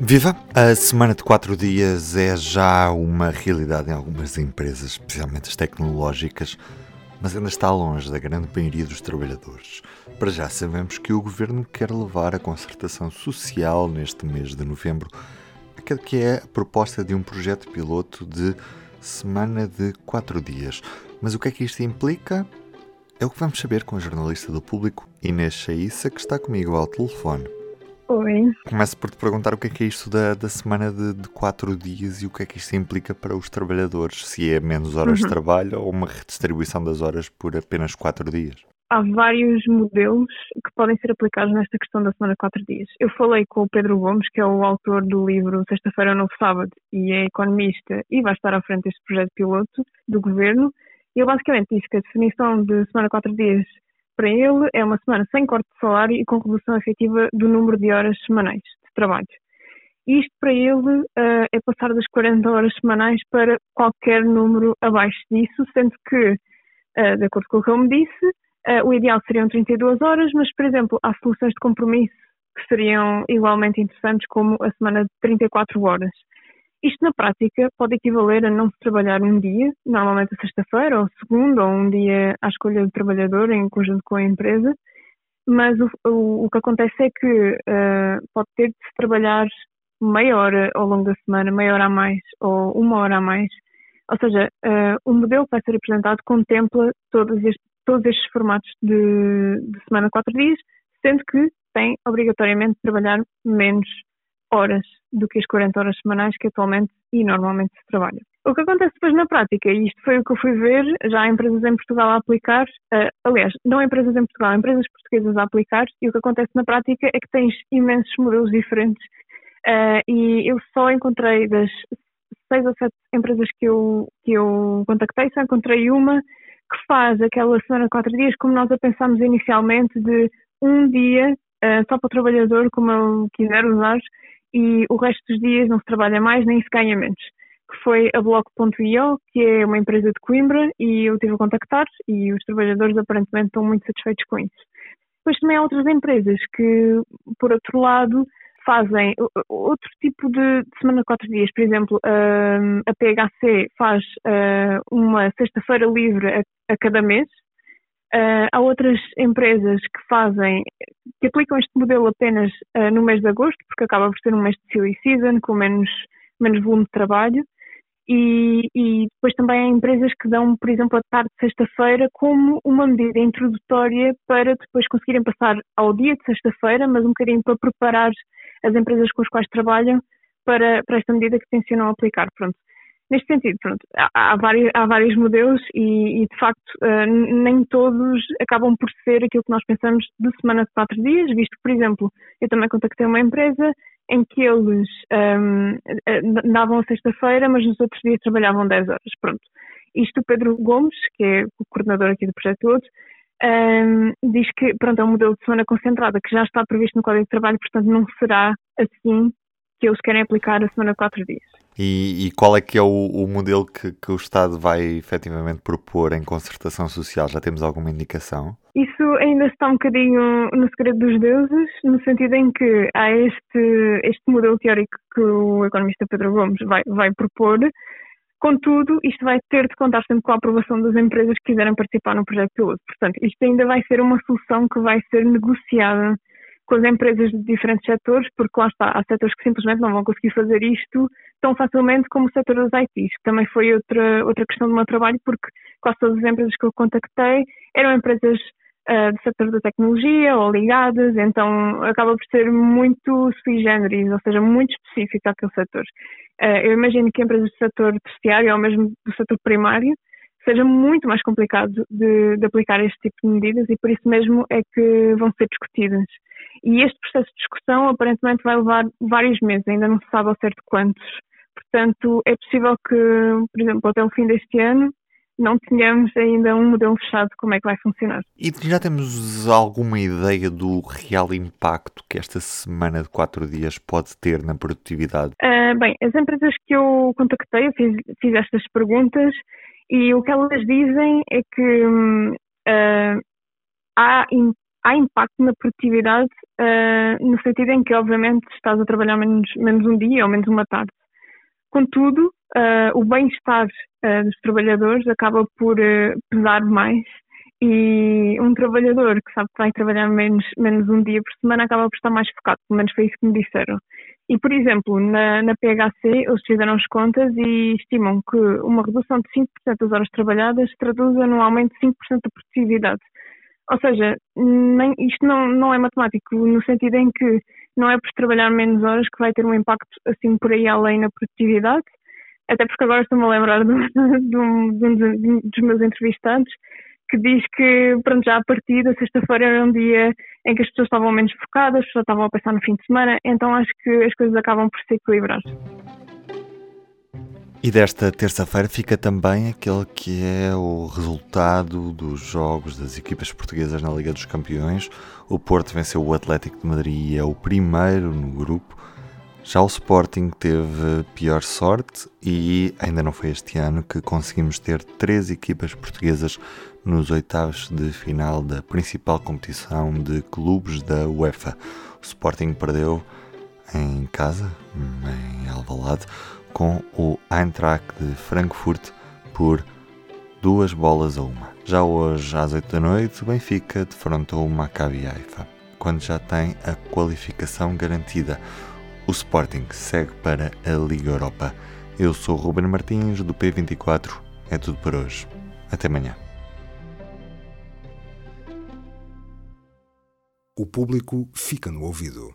Viva! A semana de quatro dias é já uma realidade em algumas empresas, especialmente as tecnológicas, mas ainda está longe da grande maioria dos trabalhadores. Para já sabemos que o governo quer levar a concertação social neste mês de novembro, aquele que é a proposta de um projeto piloto de semana de quatro dias. Mas o que é que isto implica? É o que vamos saber com a jornalista do público Inês Chaissa, que está comigo ao telefone. Oi. Começo por te perguntar o que é que é isto da, da semana de, de, quatro dias e o que é que isto implica para os trabalhadores, se é menos horas uhum. de trabalho ou uma redistribuição das horas por apenas quatro dias. Há vários modelos que podem ser aplicados nesta questão da semana de quatro dias. Eu falei com o Pedro Gomes, que é o autor do livro Sexta-feira é Novo Sábado e é economista e vai estar à frente deste projeto piloto do governo. E ele basicamente disse que a definição de semana de quatro dias para ele, é uma semana sem corte de salário e com redução efetiva do número de horas semanais de trabalho. Isto para ele uh, é passar das 40 horas semanais para qualquer número abaixo disso, sendo que, uh, de acordo com o que ele me disse, uh, o ideal seriam 32 horas, mas, por exemplo, há soluções de compromisso que seriam igualmente interessantes, como a semana de 34 horas. Isto na prática pode equivaler a não se trabalhar um dia, normalmente a sexta-feira, ou segundo, ou um dia à escolha do trabalhador em conjunto com a empresa, mas o, o, o que acontece é que uh, pode ter de se trabalhar meia hora ao longo da semana, meia hora a mais ou uma hora a mais. Ou seja, uh, o modelo que vai ser apresentado contempla todos estes, todos estes formatos de, de semana quatro dias, sendo que tem obrigatoriamente de trabalhar menos horas do que as 40 horas semanais que atualmente e normalmente se trabalha. O que acontece depois na prática, e isto foi o que eu fui ver, já há empresas em Portugal a aplicar, uh, aliás, não empresas em Portugal, empresas portuguesas a aplicar, e o que acontece na prática é que tens imensos modelos diferentes, uh, e eu só encontrei das seis ou sete empresas que eu, que eu contactei, só encontrei uma que faz aquela semana de quatro dias, como nós a pensámos inicialmente, de um dia uh, só para o trabalhador, como ele quiser usar, e o resto dos dias não se trabalha mais nem se ganha menos. Que foi a Bloco.io, que é uma empresa de Coimbra, e eu tive a contactar e os trabalhadores aparentemente estão muito satisfeitos com isso. Depois também há outras empresas que, por outro lado, fazem outro tipo de, de semana de quatro dias. Por exemplo, a PHC faz ah, uma sexta-feira livre a cada mês, Uh, há outras empresas que fazem, que aplicam este modelo apenas uh, no mês de agosto, porque acaba por ser um mês de silly season, com menos, menos volume de trabalho. E, e depois também há empresas que dão, por exemplo, a tarde de sexta-feira como uma medida introdutória para depois conseguirem passar ao dia de sexta-feira, mas um bocadinho para preparar as empresas com as quais trabalham para, para esta medida que tencionam aplicar. Pronto neste sentido, pronto, há, há, vários, há vários modelos e, e de facto uh, nem todos acabam por ser aquilo que nós pensamos de semana de quatro dias, visto que, por exemplo, eu também contactei uma empresa em que eles um, ehm, eh, davam a sexta-feira, mas nos outros dias trabalhavam 10 horas, pronto. Isto o Pedro Gomes, que é o coordenador aqui do projeto Outros, um, diz que pronto, é um modelo de semana concentrada que já está previsto no Código de Trabalho, portanto não será assim que eles querem aplicar a semana de quatro dias. E, e, qual é que é o, o modelo que, que, o Estado vai efetivamente propor em concertação social? Já temos alguma indicação? Isso ainda está um bocadinho no segredo dos deuses, no sentido em que há este, este modelo teórico que o economista Pedro Gomes vai, vai propor, Contudo, isto vai ter de contar sempre com a aprovação das empresas que quiserem participar no projeto piloto. Portanto, isto ainda vai ser uma solução que vai ser negociada com as empresas de diferentes setores, porque lá está, há setores que simplesmente não vão conseguir fazer isto tão facilmente como o setor das ITs, que também foi outra, outra questão do meu trabalho, porque quase todas as empresas que eu contactei eram empresas uh, do setor da tecnologia ou ligadas, então acaba por ser muito sui generis, ou seja, muito específico àquele setor. Uh, eu imagino que empresas do setor terciário ou mesmo do setor primário seja muito mais complicado de, de, aplicar este tipo de medidas e por isso mesmo é que vão ser discutidas. E este processo de discussão aparentemente vai levar vários meses, ainda não se sabe ao certo quantos. Portanto, é possível que, por exemplo, até o fim deste ano, não tenhamos ainda um modelo fechado de como é que vai funcionar. E já temos alguma ideia do real impacto que esta semana de quatro dias pode ter na produtividade? Uh, bem, as empresas que eu contactei, eu fiz, fiz estas perguntas e o que elas dizem é que uh, há, há impacto na produtividade uh, no sentido em que, obviamente, estás a trabalhar menos, menos um dia ou menos uma tarde. Contudo, uh, o bem-estar uh, dos trabalhadores acaba por pesar mais e um trabalhador que sabe que vai trabalhar menos, menos um dia por semana acaba por estar mais focado, pelo menos foi isso que me disseram. E, por exemplo, na, na PHC, eles fizeram as contas e estimam que uma redução de 5% das horas trabalhadas traduza num aumento de 5% da produtividade. Ou seja, nem, isto não, não é matemático, no sentido em que não é por trabalhar menos horas que vai ter um impacto assim por aí além na produtividade, até porque agora estou-me a lembrar de, de, um, de um dos meus entrevistantes que diz que, pronto, já a partir da sexta-feira era um dia em que as pessoas estavam menos focadas, as pessoas estavam a pensar no fim de semana, então acho que as coisas acabam por se equilibrar. E desta terça-feira fica também aquele que é o resultado dos jogos das equipas portuguesas na Liga dos Campeões. O Porto venceu o Atlético de Madrid e é o primeiro no grupo. Já o Sporting teve pior sorte e ainda não foi este ano que conseguimos ter três equipas portuguesas nos oitavos de final da principal competição de clubes da UEFA. O Sporting perdeu em casa, em Alvalade, com o Eintracht de Frankfurt por duas bolas a uma. Já hoje, às 8 da noite, o Benfica defrontou o Maccabi Haifa, quando já tem a qualificação garantida. O Sporting segue para a Liga Europa. Eu sou Ruben Martins, do P24. É tudo por hoje. Até amanhã. O público fica no ouvido.